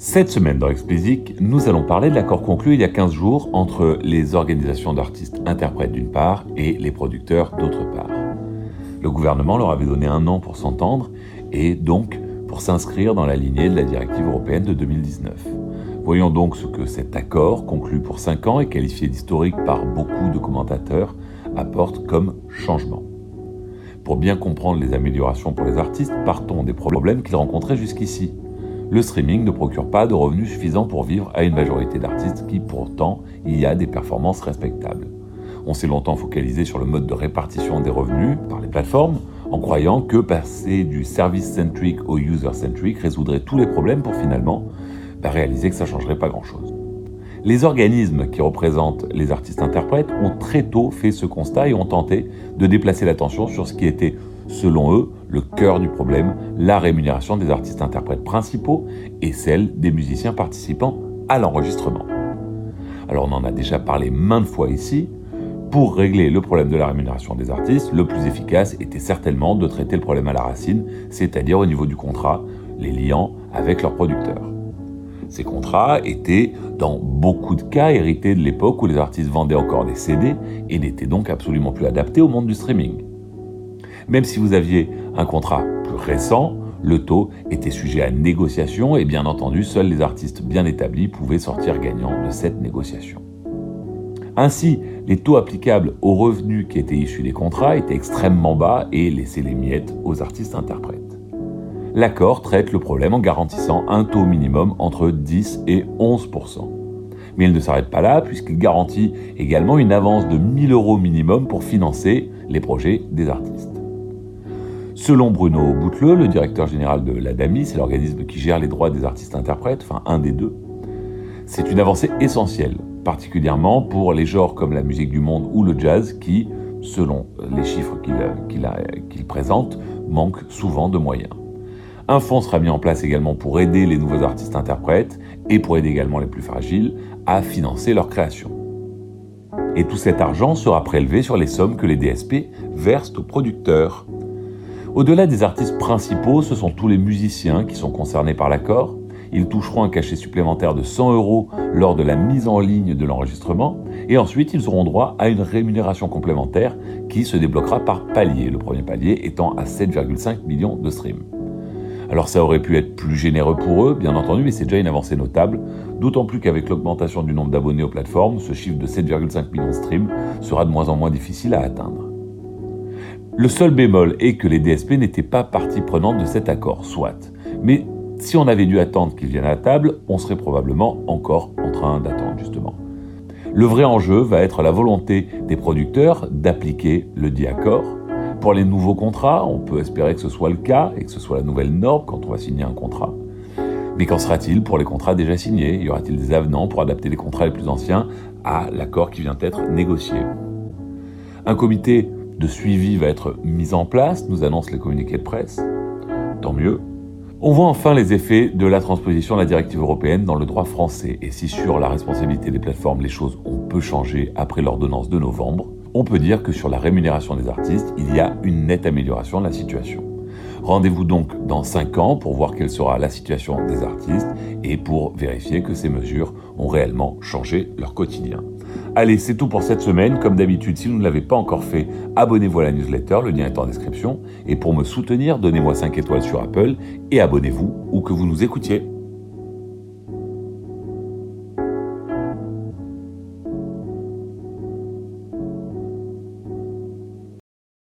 Cette semaine dans Explicit, nous allons parler de l'accord conclu il y a 15 jours entre les organisations d'artistes interprètes d'une part et les producteurs d'autre part. Le gouvernement leur avait donné un an pour s'entendre et donc pour s'inscrire dans la lignée de la directive européenne de 2019. Voyons donc ce que cet accord, conclu pour 5 ans et qualifié d'historique par beaucoup de commentateurs, apporte comme changement. Pour bien comprendre les améliorations pour les artistes, partons des problèmes qu'ils rencontraient jusqu'ici le streaming ne procure pas de revenus suffisants pour vivre à une majorité d'artistes qui pourtant y a des performances respectables. On s'est longtemps focalisé sur le mode de répartition des revenus par les plateformes, en croyant que passer du service-centric au user-centric résoudrait tous les problèmes pour finalement bah, réaliser que ça ne changerait pas grand-chose. Les organismes qui représentent les artistes-interprètes ont très tôt fait ce constat et ont tenté de déplacer l'attention sur ce qui était selon eux, le cœur du problème, la rémunération des artistes-interprètes principaux et celle des musiciens participant à l'enregistrement. Alors on en a déjà parlé maintes fois ici. Pour régler le problème de la rémunération des artistes, le plus efficace était certainement de traiter le problème à la racine, c'est-à-dire au niveau du contrat, les liant avec leurs producteurs. Ces contrats étaient, dans beaucoup de cas, hérités de l'époque où les artistes vendaient encore des CD et n'étaient donc absolument plus adaptés au monde du streaming. Même si vous aviez un contrat plus récent, le taux était sujet à négociation et bien entendu, seuls les artistes bien établis pouvaient sortir gagnants de cette négociation. Ainsi, les taux applicables aux revenus qui étaient issus des contrats étaient extrêmement bas et laissaient les miettes aux artistes interprètes. L'accord traite le problème en garantissant un taux minimum entre 10 et 11% Mais il ne s'arrête pas là puisqu'il garantit également une avance de 1000 euros minimum pour financer les projets des artistes. Selon Bruno Bouteleux, le directeur général de l'ADAMI, c'est l'organisme qui gère les droits des artistes-interprètes, enfin un des deux, c'est une avancée essentielle, particulièrement pour les genres comme la musique du monde ou le jazz qui, selon les chiffres qu'il présente, manquent souvent de moyens. Un fonds sera mis en place également pour aider les nouveaux artistes-interprètes et pour aider également les plus fragiles à financer leur création. Et tout cet argent sera prélevé sur les sommes que les DSP versent aux producteurs. Au-delà des artistes principaux, ce sont tous les musiciens qui sont concernés par l'accord. Ils toucheront un cachet supplémentaire de 100 euros lors de la mise en ligne de l'enregistrement et ensuite ils auront droit à une rémunération complémentaire qui se débloquera par palier, le premier palier étant à 7,5 millions de streams. Alors ça aurait pu être plus généreux pour eux, bien entendu, mais c'est déjà une avancée notable, d'autant plus qu'avec l'augmentation du nombre d'abonnés aux plateformes, ce chiffre de 7,5 millions de streams sera de moins en moins difficile à atteindre. Le seul bémol est que les DSP n'étaient pas partie prenante de cet accord, soit. Mais si on avait dû attendre qu'ils viennent à la table, on serait probablement encore en train d'attendre, justement. Le vrai enjeu va être la volonté des producteurs d'appliquer le dit accord. Pour les nouveaux contrats, on peut espérer que ce soit le cas et que ce soit la nouvelle norme quand on va signer un contrat. Mais qu'en sera-t-il pour les contrats déjà signés? Y aura-t-il des avenants pour adapter les contrats les plus anciens à l'accord qui vient d'être négocié? Un comité de suivi va être mise en place, nous annoncent les communiqués de presse. Tant mieux. On voit enfin les effets de la transposition de la directive européenne dans le droit français. Et si sur la responsabilité des plateformes, les choses ont peu changé après l'ordonnance de novembre, on peut dire que sur la rémunération des artistes, il y a une nette amélioration de la situation. Rendez-vous donc dans 5 ans pour voir quelle sera la situation des artistes et pour vérifier que ces mesures ont réellement changé leur quotidien. Allez, c'est tout pour cette semaine. Comme d'habitude, si vous ne l'avez pas encore fait, abonnez-vous à la newsletter, le lien est en description. Et pour me soutenir, donnez-moi 5 étoiles sur Apple et abonnez-vous où que vous nous écoutiez.